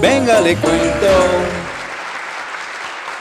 Venga, le cuento.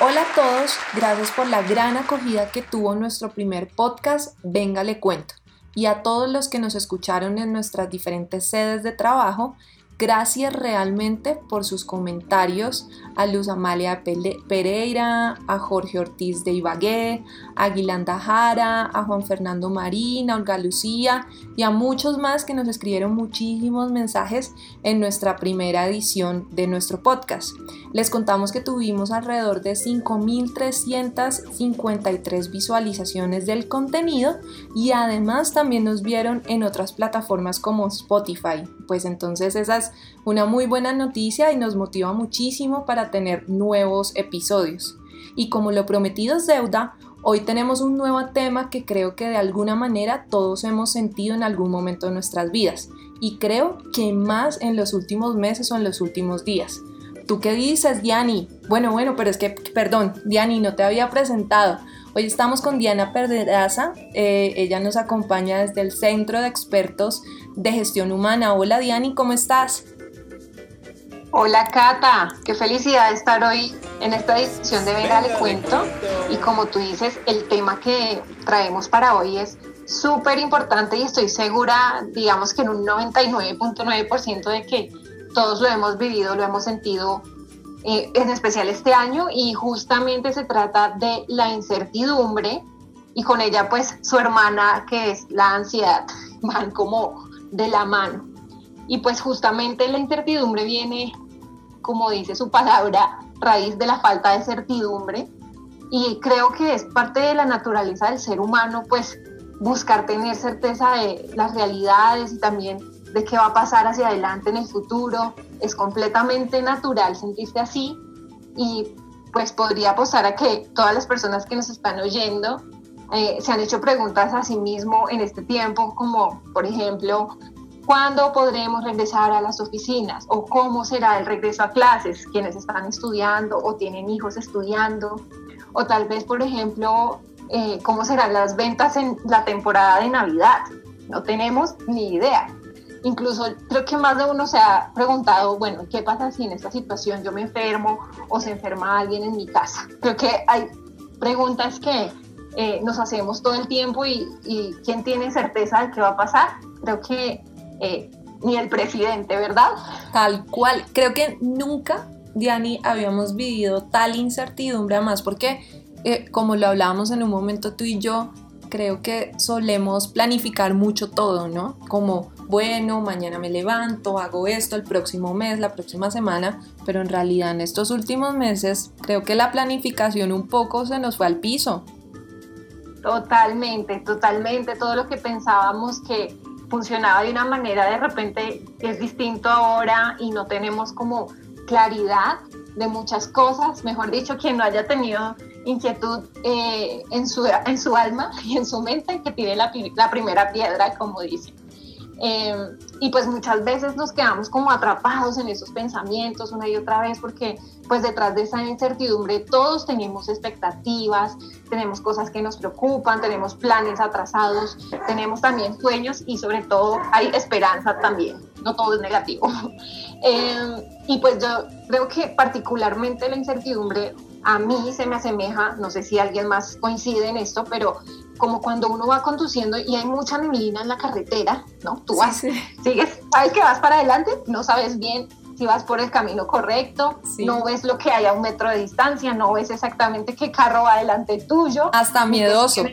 Hola a todos, gracias por la gran acogida que tuvo nuestro primer podcast Venga, le cuento. Y a todos los que nos escucharon en nuestras diferentes sedes de trabajo, Gracias realmente por sus comentarios a Luz Amalia Pereira, a Jorge Ortiz de Ibagué, a Guilanda Jara, a Juan Fernando Marín, a Olga Lucía y a muchos más que nos escribieron muchísimos mensajes en nuestra primera edición de nuestro podcast. Les contamos que tuvimos alrededor de 5.353 visualizaciones del contenido y además también nos vieron en otras plataformas como Spotify. Pues entonces esas una muy buena noticia y nos motiva muchísimo para tener nuevos episodios. Y como lo prometido es deuda, hoy tenemos un nuevo tema que creo que de alguna manera todos hemos sentido en algún momento de nuestras vidas y creo que más en los últimos meses o en los últimos días. ¿Tú qué dices, Diani? Bueno, bueno, pero es que, perdón, Diani, no te había presentado. Hoy estamos con Diana Perderaza, eh, ella nos acompaña desde el Centro de Expertos de Gestión Humana. Hola Diani, ¿cómo estás? Hola Cata, qué felicidad estar hoy en esta edición de Venga le cuento. y como tú dices, el tema que traemos para hoy es súper importante y estoy segura, digamos que en un 99.9% de que todos lo hemos vivido, lo hemos sentido eh, en especial este año, y justamente se trata de la incertidumbre y con ella pues su hermana que es la ansiedad, van como de la mano. Y pues justamente la incertidumbre viene, como dice su palabra, raíz de la falta de certidumbre y creo que es parte de la naturaleza del ser humano pues buscar tener certeza de las realidades y también de qué va a pasar hacia adelante en el futuro. Es completamente natural sentirse así y pues podría apostar a que todas las personas que nos están oyendo eh, se han hecho preguntas a sí mismo en este tiempo, como por ejemplo, ¿cuándo podremos regresar a las oficinas? ¿O cómo será el regreso a clases? Quienes están estudiando o tienen hijos estudiando. O tal vez, por ejemplo, eh, ¿cómo serán las ventas en la temporada de Navidad? No tenemos ni idea. Incluso creo que más de uno se ha preguntado, bueno, ¿qué pasa si en esta situación yo me enfermo o se enferma alguien en mi casa? Creo que hay preguntas que eh, nos hacemos todo el tiempo y, ¿quién tiene certeza de qué va a pasar? Creo que eh, ni el presidente, ¿verdad? Tal cual. Creo que nunca, Diani, habíamos vivido tal incertidumbre, más porque, eh, como lo hablábamos en un momento tú y yo, creo que solemos planificar mucho todo, ¿no? Como bueno, mañana me levanto, hago esto el próximo mes, la próxima semana, pero en realidad en estos últimos meses creo que la planificación un poco se nos fue al piso. Totalmente, totalmente. Todo lo que pensábamos que funcionaba de una manera de repente es distinto ahora y no tenemos como claridad de muchas cosas. Mejor dicho, quien no haya tenido inquietud eh, en, su, en su alma y en su mente, que tiene la, primera piedra, como dicen. Em, y pues muchas veces nos quedamos como atrapados en esos pensamientos una y otra vez porque pues detrás de esa incertidumbre todos tenemos expectativas, tenemos cosas que nos preocupan, tenemos planes atrasados, tenemos también sueños y sobre todo hay esperanza también, no todo es negativo. Em, y pues yo creo que particularmente la incertidumbre a mí se me asemeja, no sé si alguien más coincide en esto, pero como cuando uno va conduciendo y hay mucha neblina en la carretera, ¿no? Tú vas, sigues, sabes que vas para adelante, no sabes bien si vas por el camino correcto, no ves lo que hay a un metro de distancia, no ves exactamente qué carro va delante tuyo. Hasta miedoso.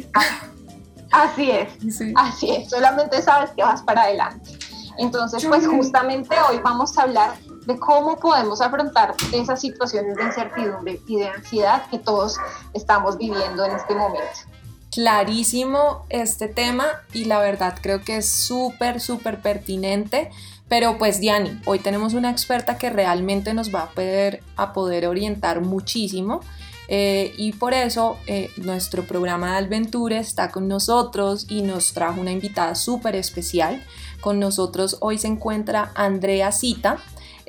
Así es, así es, solamente sabes que vas para adelante. Entonces, pues justamente hoy vamos a hablar de cómo podemos afrontar esas situaciones de incertidumbre y de ansiedad que todos estamos viviendo en este momento clarísimo este tema y la verdad creo que es súper, súper pertinente. Pero pues Diani, hoy tenemos una experta que realmente nos va a poder, a poder orientar muchísimo. Eh, y por eso eh, nuestro programa de Alventure está con nosotros y nos trajo una invitada súper especial. Con nosotros hoy se encuentra Andrea Cita.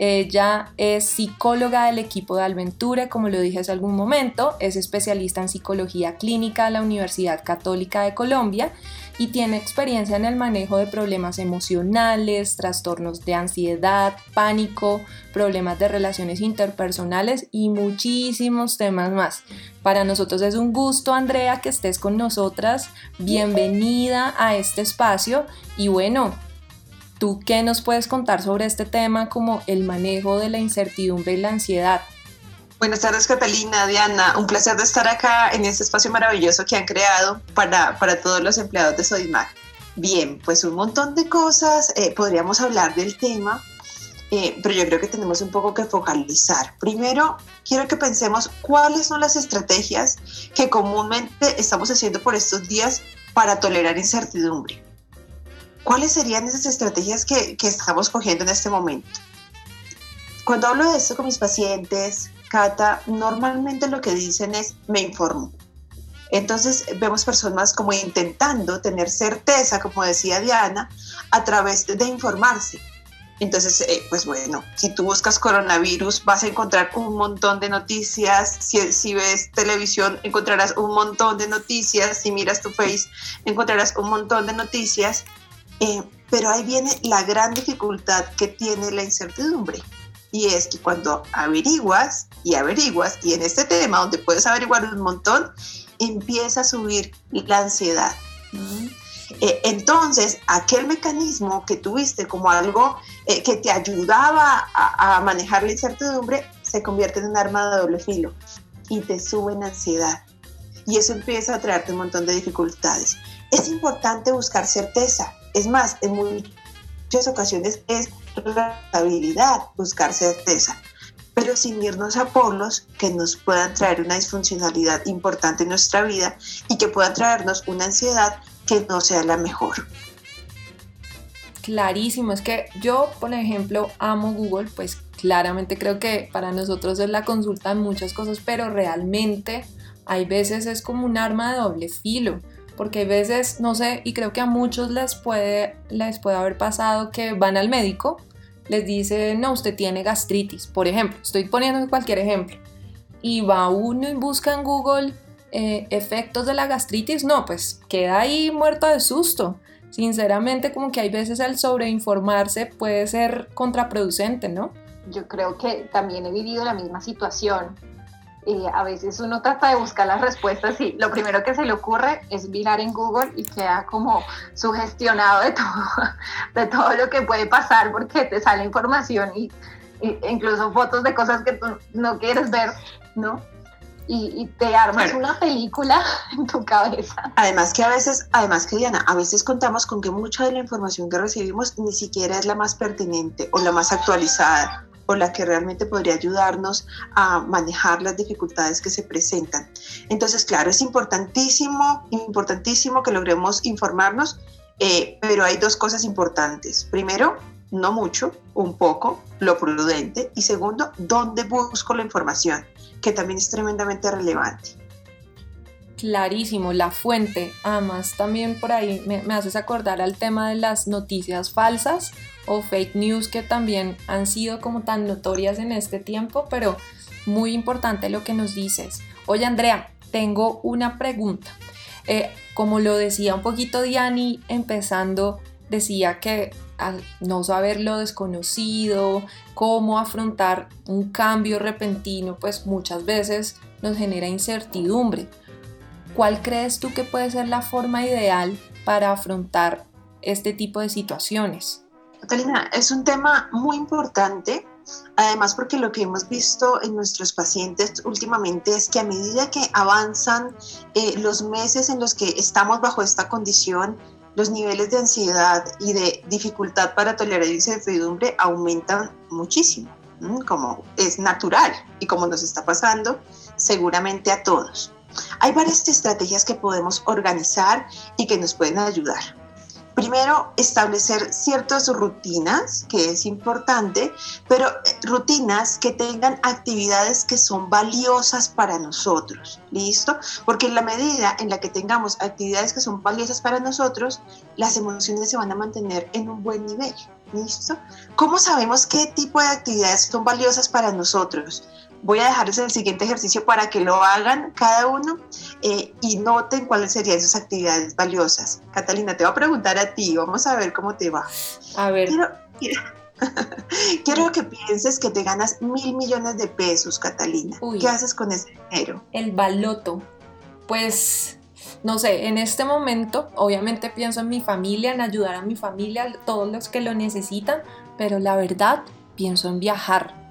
Ella es psicóloga del equipo de Alventure, como lo dije hace algún momento, es especialista en psicología clínica de la Universidad Católica de Colombia y tiene experiencia en el manejo de problemas emocionales, trastornos de ansiedad, pánico, problemas de relaciones interpersonales y muchísimos temas más. Para nosotros es un gusto, Andrea, que estés con nosotras. Bienvenida a este espacio y bueno, ¿Tú qué nos puedes contar sobre este tema como el manejo de la incertidumbre y la ansiedad? Buenas tardes, Catalina, Diana. Un placer estar acá en este espacio maravilloso que han creado para, para todos los empleados de Sodimac. Bien, pues un montón de cosas. Eh, podríamos hablar del tema, eh, pero yo creo que tenemos un poco que focalizar. Primero, quiero que pensemos cuáles son las estrategias que comúnmente estamos haciendo por estos días para tolerar incertidumbre. ¿Cuáles serían esas estrategias que, que estamos cogiendo en este momento? Cuando hablo de esto con mis pacientes, Cata, normalmente lo que dicen es me informo. Entonces vemos personas como intentando tener certeza, como decía Diana, a través de informarse. Entonces, eh, pues bueno, si tú buscas coronavirus vas a encontrar un montón de noticias, si, ves televisión encontrarás un montón de noticias, si miras tu face encontrarás un montón de noticias, eh, pero ahí viene la gran dificultad que tiene la incertidumbre y es que cuando averiguas y averiguas, y en este tema donde puedes averiguar un montón, empieza a subir la ansiedad. Eh, entonces, aquel mecanismo que tuviste como algo eh, que te ayudaba a, a, manejar la incertidumbre se convierte en un arma de doble filo y te sube en ansiedad. Y eso empieza a traerte un montón de dificultades. Es importante buscar certeza. Es más, en muchas ocasiones es responsabilidad buscar certeza, pero sin irnos a polos que nos puedan traer una disfuncionalidad importante en nuestra vida y que puedan traernos una ansiedad que no sea la mejor. Clarísimo, es que yo, por ejemplo, amo Google, pues claramente creo que para nosotros es la consulta en muchas cosas, pero realmente hay veces es como un arma de doble filo porque a veces, no sé, y creo que a muchos les puede, les puede haber pasado que van al médico, les dice, no, usted tiene gastritis, por ejemplo, estoy poniendo cualquier ejemplo, y va uno y busca en Google eh, efectos de la gastritis, no, pues queda ahí muerto de susto. Sinceramente, como que hay veces el sobreinformarse puede ser contraproducente, ¿no? Yo creo que también he vivido la misma situación a veces uno trata de buscar las respuestas y lo primero que se le ocurre es mirar en Google y queda como sugestionado de todo, de todo lo que puede pasar porque te sale información y, incluso fotos de cosas que tú no quieres ver, ¿no? Y, te armas una película en tu cabeza. Además que a veces, además que Diana, a veces contamos con que mucha de la información que recibimos ni siquiera es la más pertinente o la más actualizada la que realmente podría ayudarnos a manejar las dificultades que se presentan. Entonces, claro, es importantísimo, importantísimo que logremos informarnos, eh, pero hay dos cosas importantes. Primero, no mucho, un poco, lo prudente. Y segundo, ¿dónde busco la información? Que también es tremendamente relevante. Clarísimo, la fuente. Además, también por ahí me, me haces acordar al tema de las noticias falsas o fake news que también han sido como tan notorias en este tiempo, pero muy importante lo que nos dices. Oye Andrea, tengo una pregunta. Eh, como lo decía un poquito Diani, empezando, decía que al no saber lo desconocido, cómo afrontar un cambio repentino, pues muchas veces nos genera incertidumbre. ¿Cuál crees tú que puede ser la forma ideal para afrontar este tipo de situaciones? Catalina, es un tema muy importante, además porque lo que hemos visto en nuestros pacientes últimamente es que a medida que avanzan eh, los meses en los que estamos bajo esta condición, los niveles de ansiedad y de dificultad para tolerar incertidumbre aumentan muchísimo, como es natural y como nos está pasando seguramente a todos. Hay varias estrategias que podemos organizar y que nos pueden ayudar. Primero, establecer ciertas rutinas, que es importante, pero eh, rutinas que tengan actividades que son valiosas para nosotros, ¿listo? Porque en la medida en la que tengamos actividades que son valiosas para nosotros, las emociones se van a mantener en un buen nivel. ¿Listo? ¿Cómo sabemos qué tipo de actividades son valiosas para nosotros? Voy a dejarles el siguiente ejercicio para que lo hagan cada uno eh, y noten cuáles serían sus actividades valiosas. Catalina, te voy a preguntar a ti, vamos a ver cómo te va. A ver. Quiero, que pienses que te ganas mil millones de pesos, Catalina. ¿Qué haces con ese dinero? El baloto. Pues no sé, en este momento obviamente pienso en mi familia, en ayudar a mi familia, todos los que lo necesitan, pero la verdad pienso en viajar.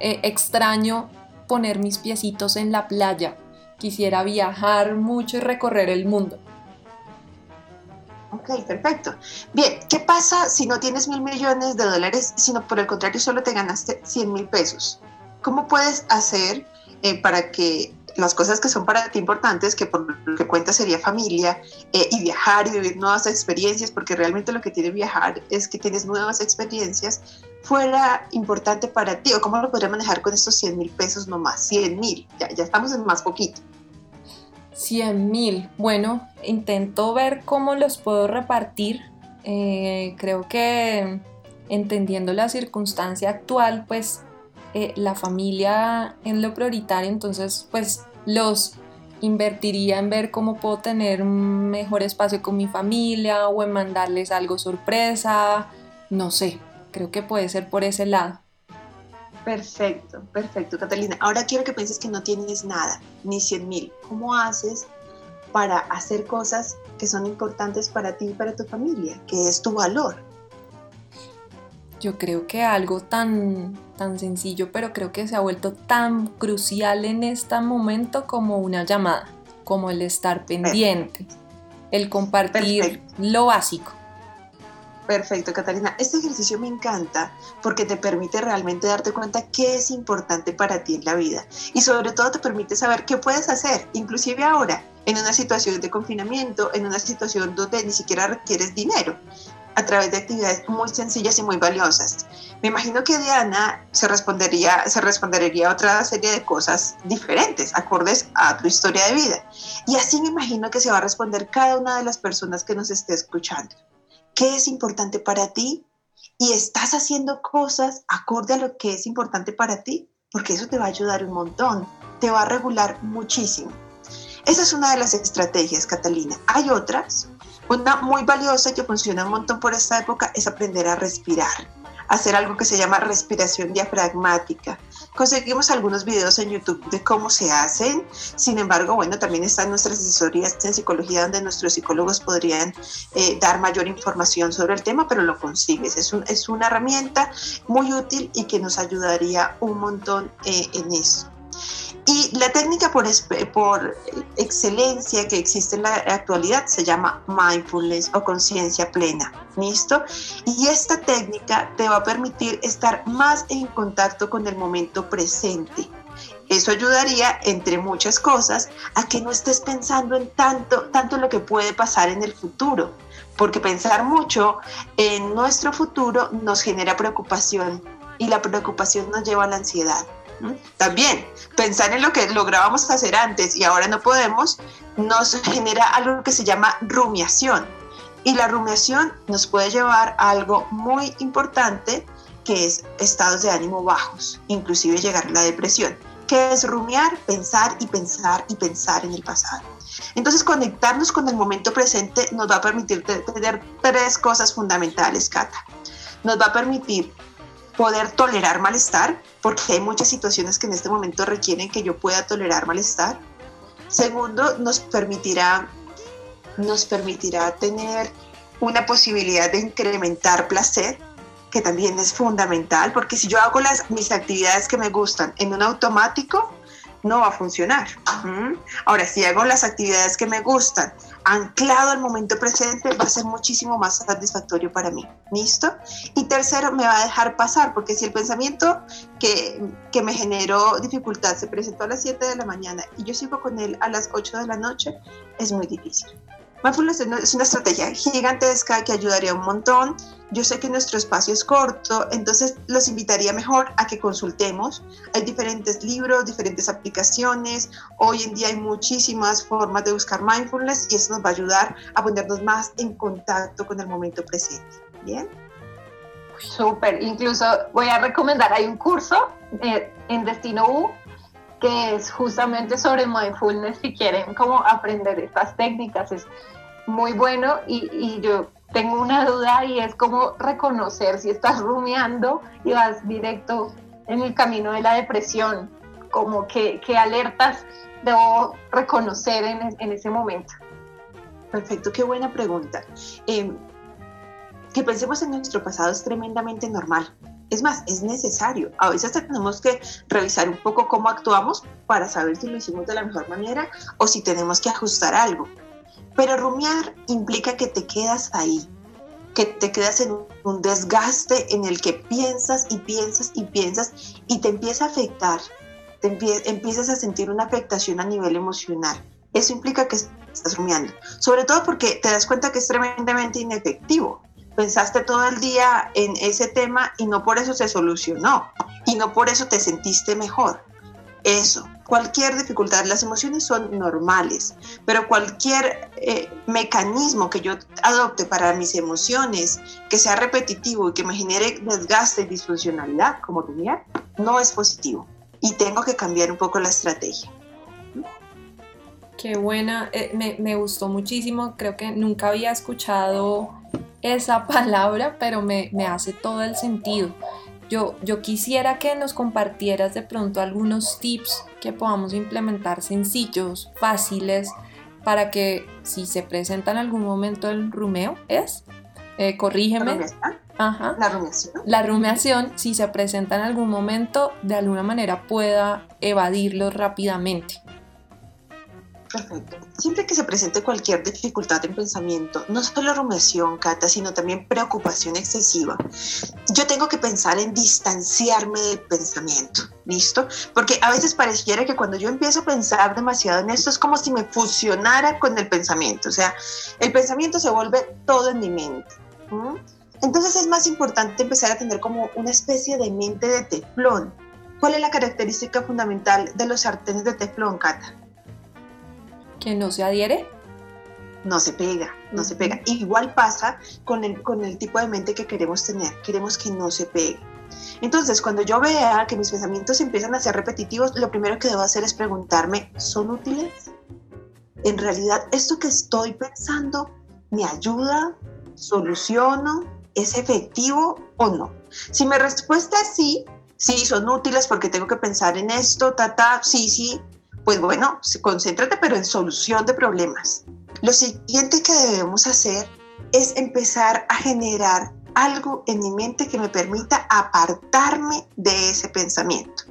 Eh, extraño poner mis piecitos en la playa. Quisiera viajar mucho y recorrer el mundo. Ok, perfecto. Bien, ¿qué pasa si no tienes mil millones de dólares, sino por el contrario solo te ganaste 100 mil pesos? ¿Cómo puedes hacer eh, para que las cosas que son para ti importantes, que por lo que cuenta sería familia, eh, y viajar y vivir nuevas experiencias, porque realmente lo que tiene viajar es que tienes nuevas experiencias, fuera importante para ti, o cómo lo podría manejar con estos 100 mil pesos nomás, 100 mil, ya, ya estamos en más poquito. 100 mil, bueno, intento ver cómo los puedo repartir, eh, creo que entendiendo la circunstancia actual, pues eh, la familia es lo prioritario, entonces pues los invertiría en ver cómo puedo tener un mejor espacio con mi familia o en mandarles algo sorpresa, no sé, creo que puede ser por ese lado. Perfecto, perfecto, Catalina. Ahora quiero que pienses que no tienes nada, ni 100 mil. ¿Cómo haces para hacer cosas que son importantes para ti y para tu familia, que es tu valor? Yo creo que algo tan tan sencillo, pero creo que se ha vuelto tan crucial en este momento como una llamada, como el estar pendiente, el compartir lo básico. Perfecto, Catalina. Este ejercicio me encanta porque te permite realmente darte cuenta qué es importante para ti en la vida y sobre todo te permite saber qué puedes hacer, inclusive ahora, en una situación de confinamiento, en una situación donde ni siquiera requieres dinero a través de actividades muy sencillas y muy valiosas. Me imagino que Diana se respondería, se respondería otra serie de cosas diferentes, acordes a tu historia de vida. Y así me imagino que se va a responder cada una de las personas que nos esté escuchando. ¿Qué es importante para ti? ¿Y estás haciendo cosas acorde a lo que es importante para ti? Porque eso te va a ayudar un montón, te va a regular muchísimo. Esa es una de las estrategias, Catalina. Hay otras, una muy valiosa que funciona un montón por esta época es aprender a respirar, hacer algo que se llama respiración diafragmática. Conseguimos algunos videos en YouTube de cómo se hacen, sin embargo, bueno, también están nuestras asesorías en psicología donde nuestros psicólogos podrían eh, dar mayor información sobre el tema, pero lo consigues. Es, es una herramienta muy útil y que nos ayudaría un montón eh, en eso. Y la técnica por, excelencia que existe en la actualidad se llama mindfulness o conciencia plena. ¿Listo? Y esta técnica te va a permitir estar más en contacto con el momento presente. Eso ayudaría, entre muchas cosas, a que no estés pensando en tanto, tanto lo que puede pasar en el futuro, porque pensar mucho en nuestro futuro nos genera preocupación y la preocupación nos lleva a la ansiedad. También pensar en lo que lográbamos hacer antes y ahora no podemos nos genera algo que se llama rumiación. Y la rumiación nos puede llevar a algo muy importante que es estados de ánimo bajos, inclusive llegar a la depresión, que es rumiar, pensar y pensar y pensar en el pasado. Entonces conectarnos con el momento presente nos va a permitir tener tres cosas fundamentales, Cata. Nos va a permitir poder tolerar malestar, porque hay muchas situaciones que en este momento requieren que yo pueda tolerar malestar. Segundo, nos permitirá, nos permitirá tener una posibilidad de incrementar placer, que también es fundamental, porque si yo hago las, mis actividades que me gustan en un automático, no va a funcionar. Ahora, si hago las actividades que me gustan anclado al momento presente, va a ser muchísimo más satisfactorio para mí. ¿Listo? Y tercero, me va a dejar pasar, porque si el pensamiento que, que me generó dificultad se presentó a las 7 de la mañana y yo sigo con él a las 8 de la noche, es muy difícil. Mindfulness es una estrategia gigantesca que ayudaría un montón. Yo sé que nuestro espacio es corto, entonces los invitaría mejor a que consultemos. Hay diferentes libros, diferentes aplicaciones. Hoy en día hay muchísimas formas de buscar mindfulness y eso nos va a ayudar a ponernos más en contacto con el momento presente. Bien. Súper, incluso voy a recomendar, hay un curso eh, en Destino U que es justamente sobre mindfulness si quieren como aprender estas técnicas. Es muy bueno y, yo tengo una duda y es como reconocer si estás rumiando y vas directo en el camino de la depresión, como que, alertas debo reconocer en, en, ese momento. Perfecto, qué buena pregunta. Eh, que pensemos en nuestro pasado es tremendamente normal. Es más, es necesario. A veces tenemos que revisar un poco cómo actuamos para saber si lo hicimos de la mejor manera o si tenemos que ajustar algo. Pero rumiar implica que te quedas ahí, que te quedas en un desgaste en el que piensas y piensas y piensas y te empieza a afectar, te empiezas a sentir una afectación a nivel emocional. Eso implica que estás rumiando, sobre todo porque te das cuenta que es tremendamente inefectivo. Pensaste todo el día en ese tema y no por eso se solucionó y no por eso te sentiste mejor. Eso, cualquier dificultad, las emociones son normales, pero cualquier eh, mecanismo que yo adopte para mis emociones, que sea repetitivo y que me genere desgaste y disfuncionalidad, como rumiar, no es positivo. Y tengo que cambiar un poco la estrategia. Qué buena, eh, me, me, gustó muchísimo, creo que nunca había escuchado esa palabra, pero me, me hace todo el sentido. Yo, yo quisiera que nos compartieras de pronto algunos tips que podamos implementar sencillos, fáciles, para que si se presenta en algún momento el rumeo, ¿es? Eh, corrígeme. Ajá. La rumiación. La rumiación, si se presenta en algún momento, de alguna manera pueda evadirlo rápidamente. Perfecto. Siempre que se presente cualquier dificultad en pensamiento, no solo rumiación, Cata, sino también preocupación excesiva, yo tengo que pensar en distanciarme del pensamiento, ¿listo? Porque a veces pareciera que cuando yo empiezo a pensar demasiado en esto es como si me fusionara con el pensamiento, o sea, el pensamiento se vuelve todo en mi mente. Entonces es más importante empezar a tener como una especie de mente de teflón. ¿Cuál es la característica fundamental de los sartenes de teflón, Cata? Que no se adhiere. No se pega, no se pega. Igual pasa con el, con el tipo de mente que queremos tener. Queremos que no se pegue. Entonces, cuando yo vea que mis pensamientos empiezan a ser repetitivos, lo primero que debo hacer es preguntarme, ¿son útiles? ¿En realidad esto que estoy pensando me ayuda? ¿Soluciono? ¿Es efectivo o no? Si mi respuesta es sí, sí, son útiles porque tengo que pensar en esto, ta, ta, sí, sí, pues bueno, concéntrate pero en solución de problemas. Lo siguiente que debemos hacer es empezar a generar algo en mi mente que me permita apartarme de ese pensamiento.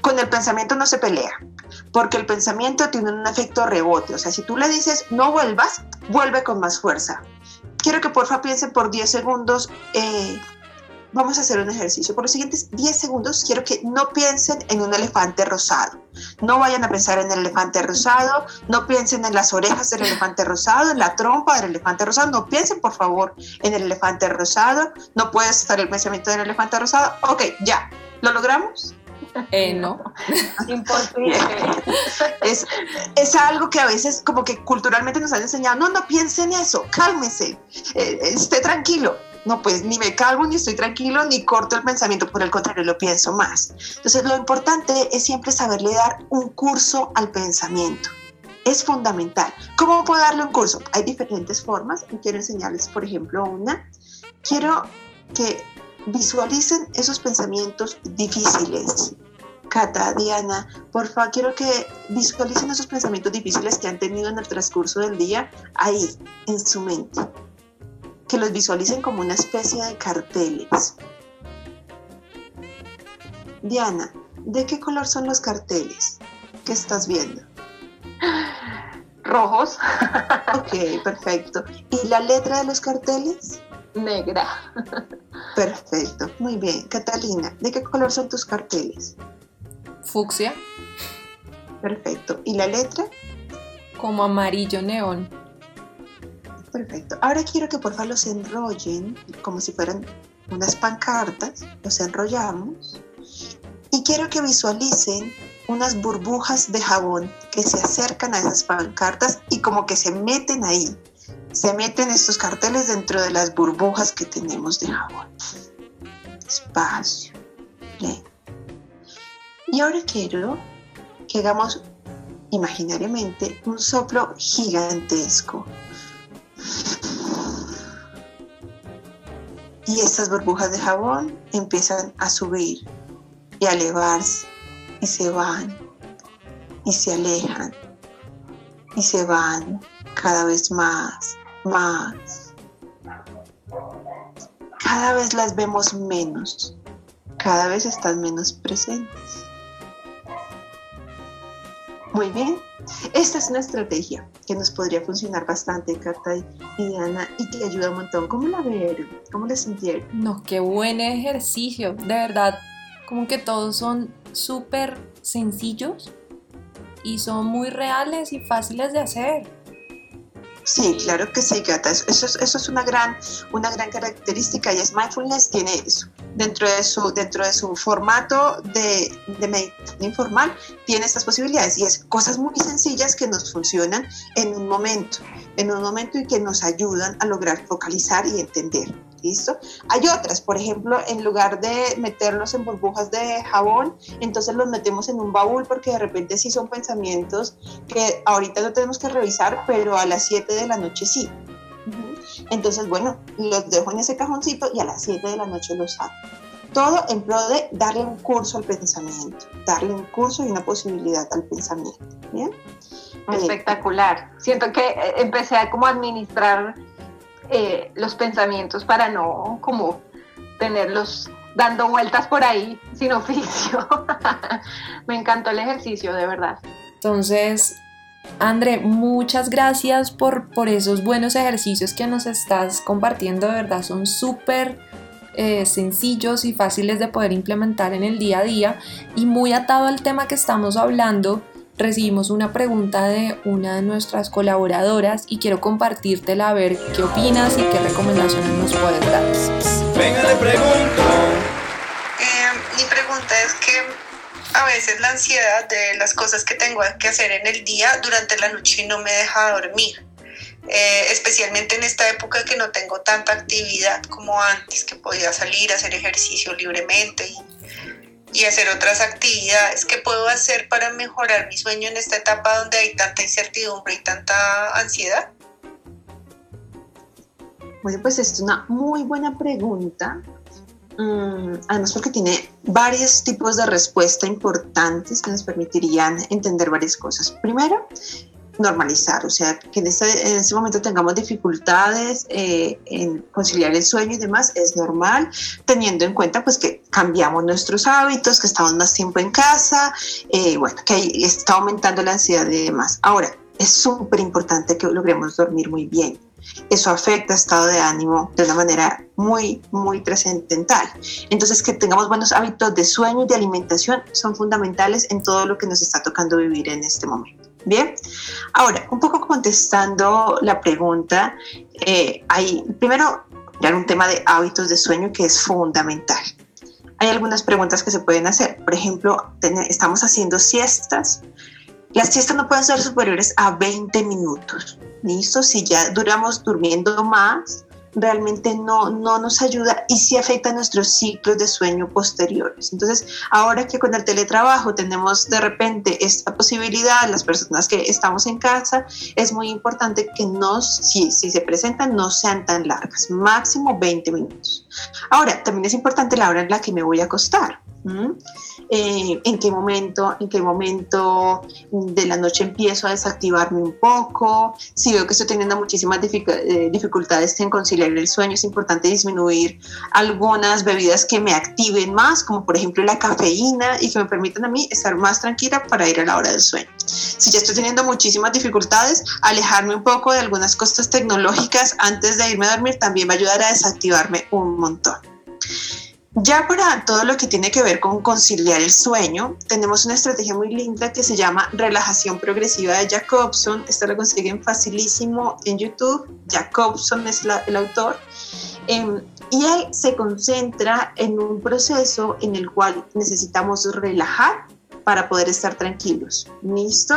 Con el pensamiento no se pelea, porque el pensamiento tiene un efecto rebote. O sea, si tú le dices no vuelvas, vuelve con más fuerza. Quiero que porfa piensen por 10 segundos eh, vamos a hacer un ejercicio. Por los siguientes 10 segundos quiero que no piensen en un elefante rosado. No vayan a pensar en el elefante rosado, no piensen en las orejas del elefante rosado, en la trompa del elefante rosado. No piensen, por favor, en el elefante rosado. No puede estar el pensamiento del elefante rosado. Ok, ya. ¿Lo logramos? Eh, no. Imposible. Es, es, algo que a veces como que culturalmente nos han enseñado, no, no piense en eso, cálmese, eh, esté tranquilo no, pues ni me calmo, ni estoy tranquilo, ni corto el pensamiento, por el contrario, lo pienso más. Entonces, lo importante es siempre saberle dar un curso al pensamiento. Es fundamental. ¿Cómo puedo darle un curso? Hay diferentes formas. Quiero enseñarles, por ejemplo, una. Quiero que visualicen esos pensamientos difíciles. Cata, Diana, por favor, quiero que visualicen esos pensamientos difíciles que han tenido en el transcurso del día ahí, en su mente que los visualicen como una especie de carteles. Diana, ¿de qué color son los carteles ¿Qué estás viendo? Rojos. ok, perfecto. ¿Y la letra de los carteles? Negra. Perfecto, muy bien. Catalina, ¿de qué color son tus carteles? Fucsia. Perfecto. ¿Y la letra? Como amarillo neón. Perfecto. Ahora quiero que por favor los enrollen como si fueran unas pancartas. Los enrollamos. Y quiero que visualicen unas burbujas de jabón que se acercan a esas pancartas y como que se meten ahí. Se meten estos carteles dentro de las burbujas que tenemos de jabón. despacio, lento. Y ahora quiero que hagamos imaginariamente un soplo gigantesco. Y estas burbujas de jabón empiezan a subir y a elevarse y se van y se alejan y se van cada vez más, más. Cada vez las vemos menos, cada vez están menos presentes. Muy bien, esta es una estrategia que nos podría funcionar bastante, Carta y Diana, y que ayuda un montón. ¿Cómo la vieron? ¿Cómo la sintieron? No, qué buen ejercicio, de verdad. Como que todos son súper sencillos y son muy reales y fáciles de hacer. Sí, claro que sí, Gata. Eso, eso es una gran, una gran característica y es mindfulness tiene eso. Dentro de su, dentro de su formato de, de meditación informal tiene estas posibilidades y es cosas muy sencillas que nos funcionan en un momento, en un momento y que nos ayudan a lograr focalizar y entender. ¿Listo? Hay otras, por ejemplo, en lugar de meterlos en burbujas de jabón, entonces los metemos en un baúl porque de repente sí son pensamientos que ahorita no tenemos que revisar, pero a las 7 de la noche sí. Entonces, bueno, los dejo en ese cajoncito y a las 7 de la noche los saco. Todo en pro de darle un curso al pensamiento, darle un curso y una posibilidad al pensamiento. ¿Bien? Espectacular. Siento que eh, empecé a como administrar eh, los pensamientos para no como tenerlos dando vueltas por ahí sin oficio. Me encantó el ejercicio, de verdad. Entonces, André, muchas gracias por, por esos buenos ejercicios que nos estás compartiendo, de verdad son súper eh, sencillos y fáciles de poder implementar en el día a día y muy atado al tema que estamos hablando recibimos una pregunta de una de nuestras colaboradoras y quiero compartírtela a ver qué opinas y qué recomendaciones nos puedes dar. Venga, le pregunto. A veces la ansiedad de las cosas que tengo que hacer en el día durante la noche no me deja dormir. Eh, especialmente en esta época que no tengo tanta actividad como antes, que podía salir a hacer ejercicio libremente y y hacer otras actividades. ¿Qué puedo hacer para mejorar mi sueño en esta etapa donde hay tanta incertidumbre y tanta ansiedad? Bueno, pues es una muy buena pregunta. Mm, además porque tiene varios tipos de respuesta importantes que nos permitirían entender varias cosas. Primero, normalizar, o sea, que en este, en este momento tengamos dificultades eh, en conciliar el sueño y demás, es normal, teniendo en cuenta pues que cambiamos nuestros hábitos, que estamos más tiempo en casa, eh, bueno, que está aumentando la ansiedad y demás. Ahora, es súper importante que logremos dormir muy bien. Eso afecta el estado de ánimo de una manera muy, muy trascendental. Entonces, que tengamos buenos hábitos de sueño y de alimentación son fundamentales en todo lo que nos está tocando vivir en este momento. Bien, ahora, un poco contestando la pregunta, eh, hay primero ya un tema de hábitos de sueño que es fundamental. Hay algunas preguntas que se pueden hacer. Por ejemplo, estamos haciendo siestas. Las siestas no pueden ser superiores a 20 minutos. ¿Listo? Si ya duramos durmiendo más, realmente no, no nos ayuda y sí afecta nuestros ciclos de sueño posteriores. Entonces, ahora que con el teletrabajo tenemos de repente esta posibilidad, las personas que estamos en casa, es muy importante que no, si, si se presentan, no sean tan largas, máximo 20 minutos. Ahora, también es importante la hora en la que me voy a acostar. Eh, en qué momento, en qué momento de la noche empiezo a desactivarme un poco. Si veo que estoy teniendo muchísimas eh, dificultades en conciliar el sueño, es importante disminuir algunas bebidas que me activen más, como por ejemplo la cafeína y que me permitan a mí estar más tranquila para ir a la hora del sueño. Si ya estoy teniendo muchísimas dificultades, alejarme un poco de algunas cosas tecnológicas antes de irme a dormir también va a ayudar a desactivarme un montón. Ya para todo lo que tiene que ver con conciliar el sueño, tenemos una estrategia muy linda que se llama relajación progresiva de Jacobson. Esta la consiguen facilísimo en YouTube. Jacobson es el autor. Em, y él se concentra en un proceso en el cual necesitamos relajar para poder estar tranquilos. ¿Listo?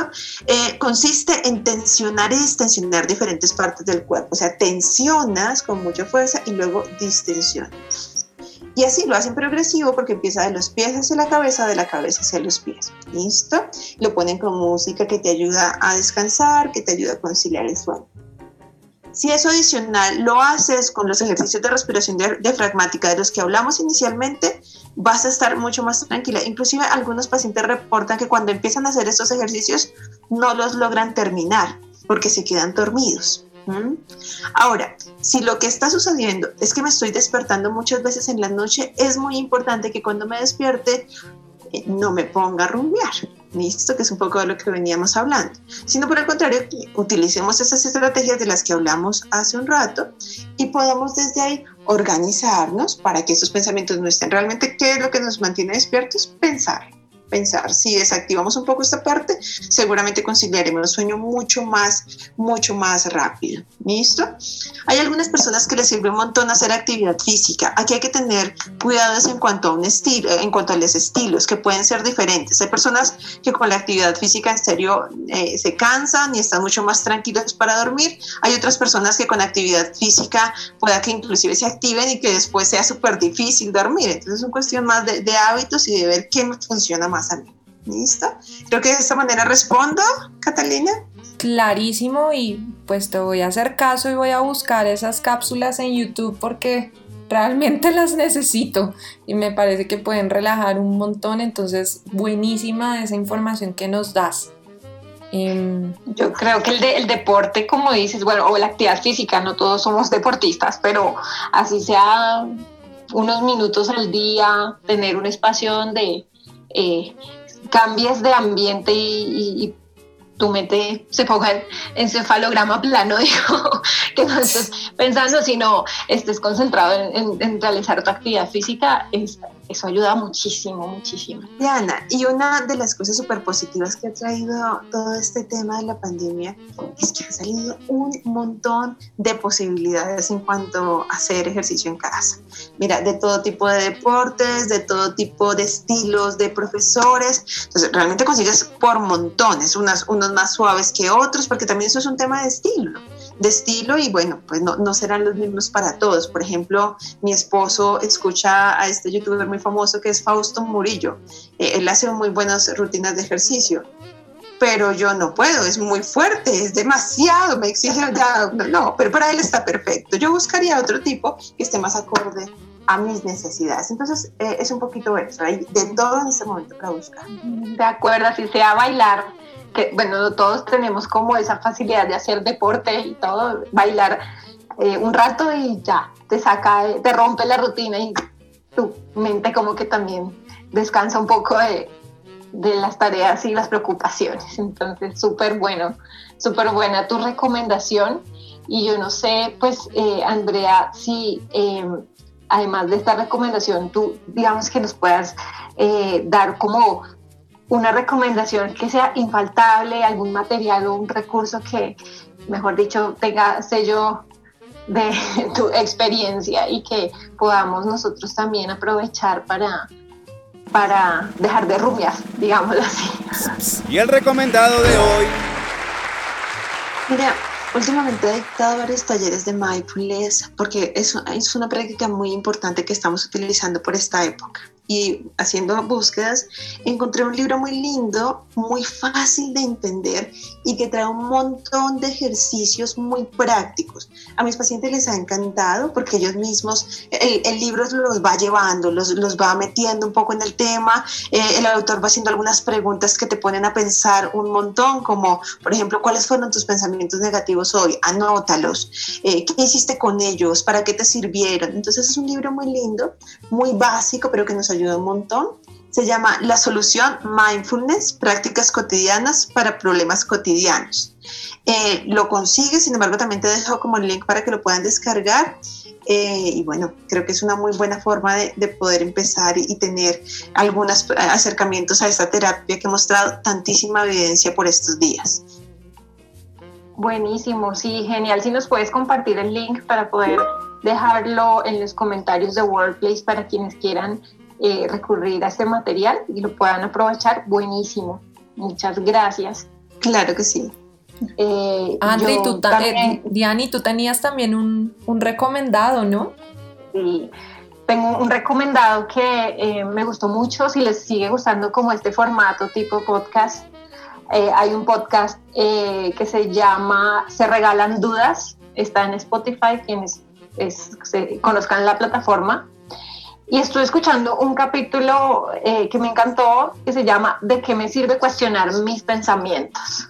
Eh, consiste en tensionar y distensionar diferentes partes del cuerpo. O sea, tensionas con mucha fuerza y luego distensionas. Y así lo hacen progresivo porque empieza de los pies hacia la cabeza, de la cabeza hacia los pies. ¿Listo? Lo ponen con música que te ayuda a descansar, que te ayuda a conciliar el sueño. Si eso adicional lo haces con los ejercicios de respiración diafragmática de los que hablamos inicialmente, vas a estar mucho más tranquila. Inclusive algunos pacientes reportan que cuando empiezan a hacer estos ejercicios no los logran terminar porque se quedan dormidos. Ahora, si lo que está sucediendo es que me estoy despertando muchas veces en la noche, es muy importante que cuando me despierte eh, no me ponga a rumbear. ¿Listo? Que es un poco de lo que veníamos hablando. Sino por el contrario, utilicemos esas estrategias de las que hablamos hace un rato y podamos desde ahí organizarnos para que esos pensamientos no estén. Realmente, ¿qué es lo que nos mantiene despiertos? Pensar pensar. Si desactivamos un poco esta parte, seguramente conciliaremos el sueño mucho más, mucho más rápido. ¿Listo? Hay algunas personas que les sirve un montón hacer actividad física. Aquí hay que tener cuidados en cuanto a un estilo, en cuanto a los estilos, que pueden ser diferentes. Hay personas que con la actividad física en serio eh, se cansan y están mucho más tranquilos para dormir. Hay otras personas que con actividad física pueda que inclusive se activen y que después sea súper difícil dormir. Entonces es una cuestión más de, de hábitos y de ver qué funciona más a mí. ¿Listo? Creo que de esta manera respondo, Catalina. Clarísimo y pues te voy a hacer caso y voy a buscar esas cápsulas en YouTube porque realmente las necesito y me parece que pueden relajar un montón, entonces buenísima esa información que nos das. Em, Yo creo que el, el deporte, como dices, bueno, o la actividad física, no todos somos deportistas, pero así sea unos minutos al día, tener un espacio donde eh, cambies de ambiente y, tu mente se ponga en encefalograma plano, digo, que no estés pensando, sino estés concentrado en, en realizar tu actividad física, es, eso ayuda muchísimo, muchísimo. Diana, y una de las cosas súper positivas que ha traído todo este tema de la pandemia es que ha salido un montón de posibilidades en cuanto a hacer ejercicio en casa. Mira, de todo tipo de deportes, de todo tipo de estilos, de profesores. Entonces, realmente consigues por montones, unas, unos más suaves que otros, porque también eso es un tema de estilo de estilo y bueno, pues no, no, serán los mismos para todos. Por ejemplo, mi esposo escucha a este youtuber muy famoso que es Fausto Murillo. Eh, él hace muy buenas rutinas de ejercicio, pero yo no puedo, es muy fuerte, es demasiado, me exige ya, no, pero para él está perfecto. Yo buscaría otro tipo que esté más acorde a mis necesidades. Entonces, eh, es un poquito eso, hay de todo en este momento para buscar. De acuerdo, así sea bailar, que bueno, todos tenemos como esa facilidad de hacer deporte y todo, bailar eh, un rato y ya, te saca, te rompe la rutina y tu mente como que también descansa un poco de, de las tareas y las preocupaciones. Entonces, súper bueno, súper buena tu recomendación. Y yo no sé, pues, eh, Andrea, si em, además de esta recomendación, tú, digamos que nos puedas eh, dar como una recomendación que sea infaltable, algún material o un recurso que, mejor dicho, tenga sello de tu experiencia y que podamos nosotros también aprovechar para, para dejar de rumiar, digámoslo así. Y el recomendado de hoy. Mira, últimamente he dictado varios talleres de mindfulness porque es, es una práctica muy importante que estamos utilizando por esta época y haciendo búsquedas, encontré un libro muy lindo, muy fácil de entender y que trae un montón de ejercicios muy prácticos. A mis pacientes les ha encantado porque ellos mismos, el, libro los va llevando, los, los, va metiendo un poco en el tema, eh, el autor va haciendo algunas preguntas que te ponen a pensar un montón, como por ejemplo, ¿cuáles fueron tus pensamientos negativos hoy? Anótalos. Eh, ¿Qué hiciste con ellos? ¿Para qué te sirvieron? Entonces es un libro muy lindo, muy básico, pero que nos ayuda ayuda un montón. Se llama La solución Mindfulness, prácticas cotidianas para problemas cotidianos. Eh, lo consigue, sin embargo, también te dejo como el link para que lo puedan descargar. Eh, y bueno, creo que es una muy buena forma de, poder empezar y, tener algunos acercamientos a esta terapia que ha mostrado tantísima evidencia por estos días. Buenísimo, sí, genial. Si nos puedes compartir el link para poder dejarlo en los comentarios de Workplace para quienes quieran eh, recurrir a este material y lo puedan aprovechar, buenísimo. Muchas gracias. Claro que sí. Eh, Andri, tú eh, Diani, tú tenías también un, un, recomendado, ¿no? Sí, tengo un recomendado que eh, me gustó mucho, si les sigue gustando como este formato tipo podcast, eh, hay un podcast eh, que se llama Se Regalan Dudas, está en Spotify, quienes conozcan la plataforma. Y estuve escuchando un capítulo que me encantó, que se llama ¿De qué me sirve cuestionar mis pensamientos?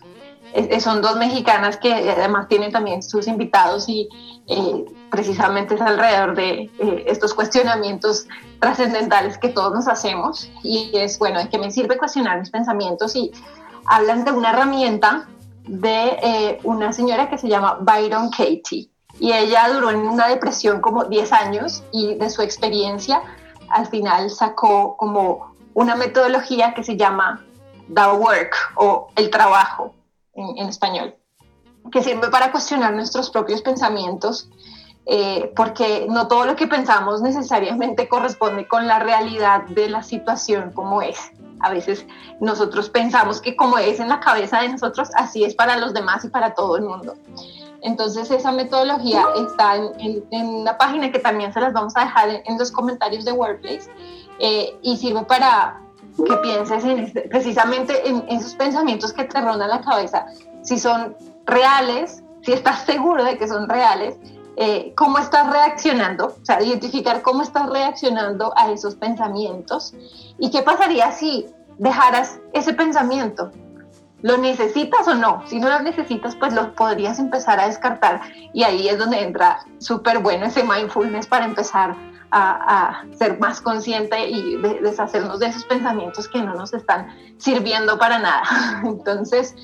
son dos mexicanas que además tienen también sus invitados y eh, precisamente es alrededor de eh, estos cuestionamientos trascendentales que todos nos hacemos y es, bueno, ¿de qué me sirve cuestionar mis pensamientos? Y hablan de una herramienta de eh, una señora que se llama Byron Katie y ella duró en una depresión como 10 años y de su experiencia al final sacó como una metodología que se llama The Work o el trabajo en español que sirve para cuestionar nuestros propios pensamientos, eh, porque no todo lo que pensamos necesariamente corresponde con la realidad de la situación como es. A veces nosotros pensamos que como es en la cabeza de nosotros, así es para los demás y para todo el mundo. Entonces esa metodología está en, una página que también se las vamos a dejar en, los comentarios de Workplace eh, y sirve para que pienses en este, precisamente en esos pensamientos que te rondan la cabeza, si son reales, si estás seguro de que son reales, eh, cómo estás reaccionando, o sea, identificar cómo estás reaccionando a esos pensamientos. Y qué pasaría si dejaras ese pensamiento. ¿Lo necesitas o no? Si no lo necesitas, pues lo podrías empezar a descartar y ahí es donde entra súper bueno ese mindfulness para empezar a, ser más consciente y deshacernos de esos pensamientos que no nos están sirviendo para nada. Entonces,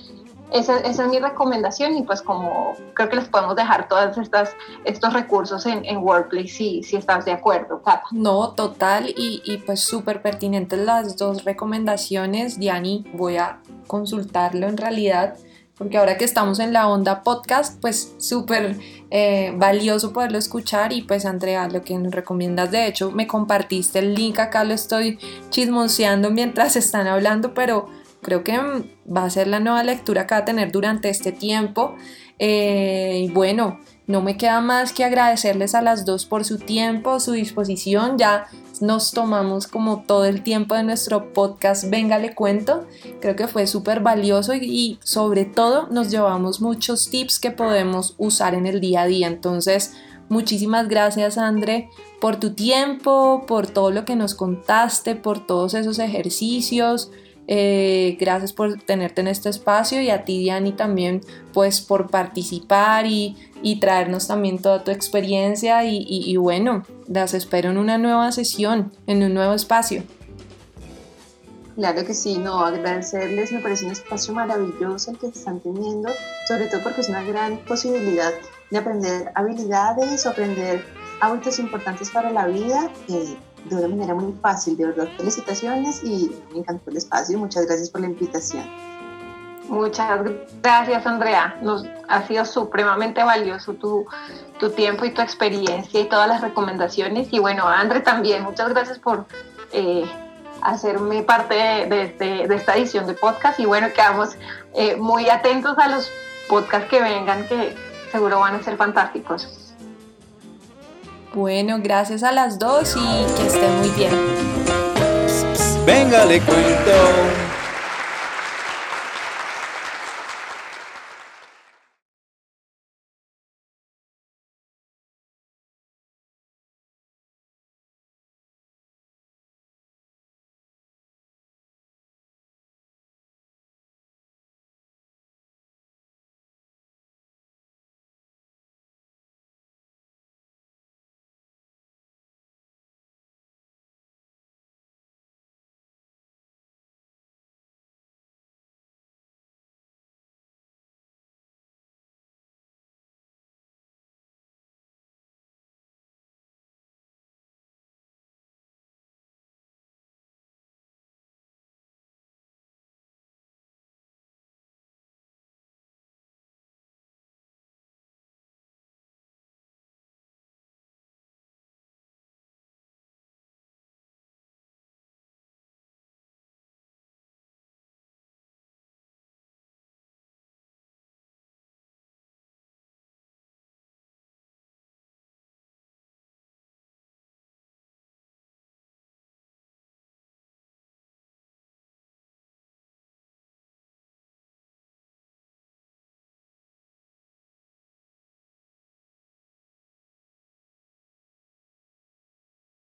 esa, es mi recomendación y pues como creo que les podemos dejar estas estos recursos en, en Workplace si, si estás de acuerdo, No, total y, y pues súper pertinentes las dos recomendaciones, Diani, voy a consultarlo en realidad porque ahora que estamos en la onda podcast, pues súper eh, valioso poderlo escuchar y pues Andrea, lo que nos recomiendas, de hecho me compartiste el link, acá lo estoy chismoseando mientras están hablando, pero creo que va a ser la nueva lectura que va a tener durante este tiempo. Eh, y bueno, no me queda más que agradecerles a las dos por su tiempo, su disposición. Ya nos tomamos como todo el tiempo de nuestro podcast Venga, le cuento. Creo que fue súper valioso y, y, sobre todo nos llevamos muchos tips que podemos usar en el día a día. Entonces, muchísimas gracias, André, por tu tiempo, por todo lo que nos contaste, por todos esos ejercicios eh, gracias por tenerte en este espacio y a ti, Diani, también pues por participar y, traernos también toda tu experiencia y, bueno, las espero en una nueva sesión, en un nuevo espacio. Claro que sí, no, agradecerles, me parece un espacio maravilloso el que están teniendo, sobre todo porque es una gran posibilidad de aprender habilidades o aprender hábitos importantes para la vida. Eh, de una manera muy fácil. De verdad, felicitaciones y me encantó el espacio. Muchas gracias por la invitación. Muchas gracias, Andrea. Nos ha sido supremamente valioso tu, tu tiempo y tu experiencia y todas las recomendaciones. Y bueno, André también, muchas gracias por eh, hacerme parte de, este, de, esta edición de podcast. Y bueno, quedamos eh, muy atentos a los podcasts que vengan, que seguro van a ser fantásticos. Bueno, gracias a las dos y que estén muy bien. Venga, le cuento.